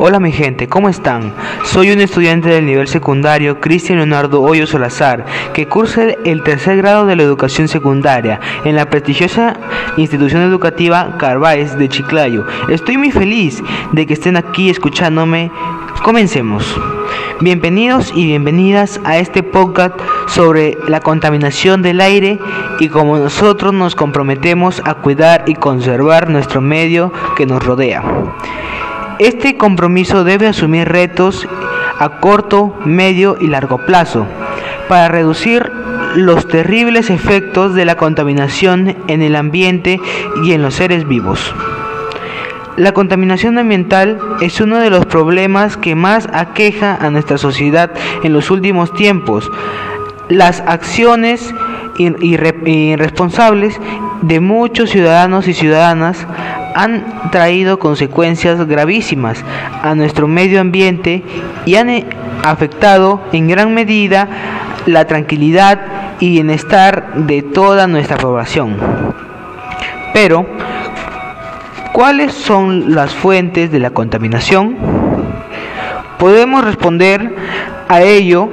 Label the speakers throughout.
Speaker 1: Hola mi gente, ¿cómo están? Soy un estudiante del nivel secundario Cristian Leonardo Hoyo Salazar, que cursa el tercer grado de la educación secundaria en la prestigiosa institución educativa Carváez de Chiclayo. Estoy muy feliz de que estén aquí escuchándome. Comencemos. Bienvenidos y bienvenidas a este podcast sobre la contaminación del aire y cómo nosotros nos comprometemos a cuidar y conservar nuestro medio que nos rodea. Este compromiso debe asumir retos a corto, medio y largo plazo para reducir los terribles efectos de la contaminación en el ambiente y en los seres vivos. La contaminación ambiental es uno de los problemas que más aqueja a nuestra sociedad en los últimos tiempos. Las acciones irresponsables de muchos ciudadanos y ciudadanas han traído consecuencias gravísimas a nuestro medio ambiente y han eh, afectado en gran medida la tranquilidad y bienestar de toda nuestra población. Pero, ¿cuáles son las fuentes de la contaminación? Podemos responder a ello,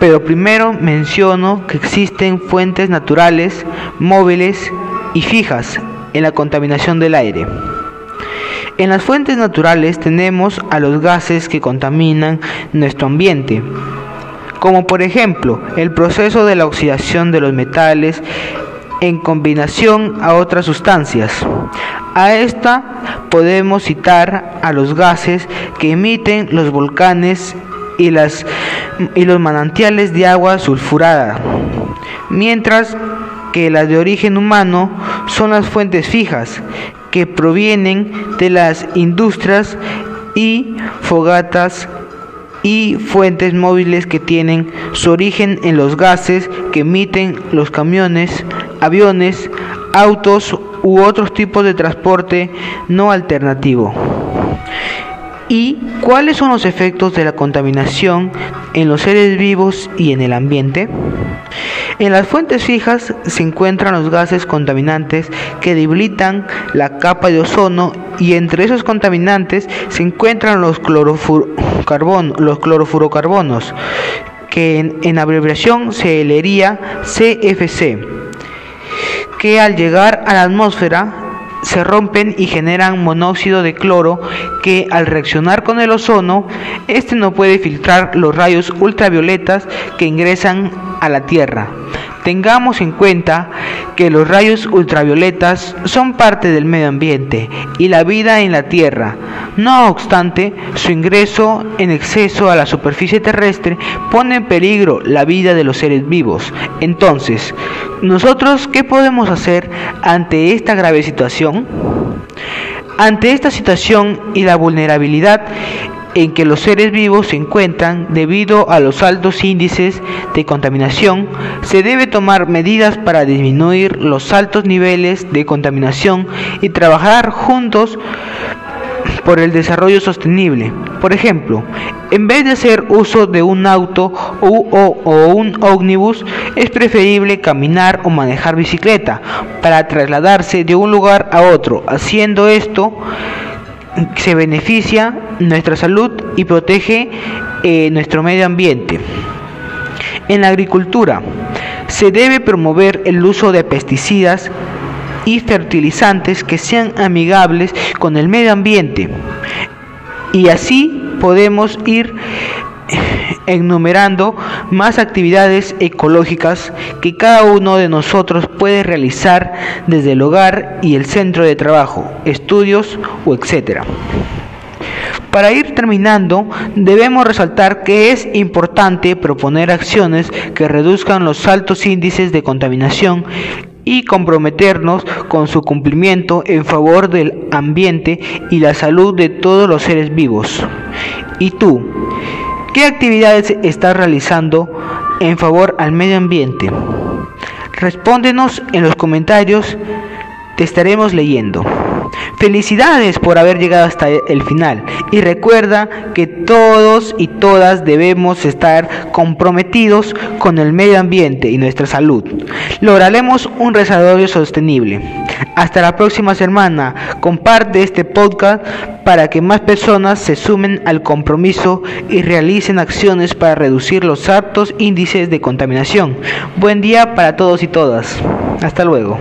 Speaker 1: pero primero menciono que existen fuentes naturales, móviles y fijas en la contaminación del aire. En las fuentes naturales tenemos a los gases que contaminan nuestro ambiente, como por ejemplo el proceso de la oxidación de los metales en combinación a otras sustancias. A esta podemos citar a los gases que emiten los volcanes y, y los manantiales de agua sulfurada, mientras que las de origen humano son las fuentes fijas que provienen de las industrias y fogatas y fuentes móviles que tienen su origen en los gases que emiten los camiones, aviones, autos u otros tipos de transporte no alternativo. ¿Y cuáles son los efectos de la contaminación en los seres vivos y en el ambiente? En las fuentes fijas se encuentran los gases contaminantes que debilitan la capa de ozono y entre esos contaminantes se encuentran los, los clorofurocarbonos, que en, en abreviación se leería CFC, que al llegar a la atmósfera se rompen y generan monóxido de cloro que al reaccionar con el ozono, este no puede filtrar los rayos ultravioletas que ingresan a la Tierra. Tengamos en cuenta que los rayos ultravioletas son parte del medio ambiente y la vida en la Tierra. No obstante, su ingreso en exceso a la superficie terrestre pone en peligro la vida de los seres vivos. Entonces, ¿nosotros qué podemos hacer ante esta grave situación? Ante esta situación y la vulnerabilidad en que los seres vivos se encuentran debido a los altos índices de contaminación, se debe tomar medidas para disminuir los altos niveles de contaminación y trabajar juntos por el desarrollo sostenible. Por ejemplo, en vez de hacer uso de un auto o, un ómnibus, es preferible caminar o manejar bicicleta para trasladarse de un lugar a otro. Haciendo esto, se beneficia nuestra salud y protege eh, nuestro medio ambiente. En la agricultura se debe promover el uso de pesticidas y fertilizantes que sean amigables con el medio ambiente y así podemos ir enumerando más actividades ecológicas que cada uno de nosotros puede realizar desde el hogar y el centro de trabajo, estudios o etcétera. Para ir terminando, debemos resaltar que es importante proponer acciones que reduzcan los altos índices de contaminación y comprometernos con su cumplimiento en favor del ambiente y la salud de todos los seres vivos. ¿Y tú? ¿Qué actividades estás realizando en favor al medio ambiente? Respóndenos en los comentarios, te estaremos leyendo. Felicidades por haber llegado hasta el final y recuerda que todos y todas debemos estar comprometidos con el medio ambiente y nuestra salud. Lograremos un desarrollo sostenible. Hasta la próxima semana. Comparte este podcast para que más personas se sumen al compromiso y realicen acciones para reducir los altos índices de contaminación. Buen día para todos y todas. Hasta luego.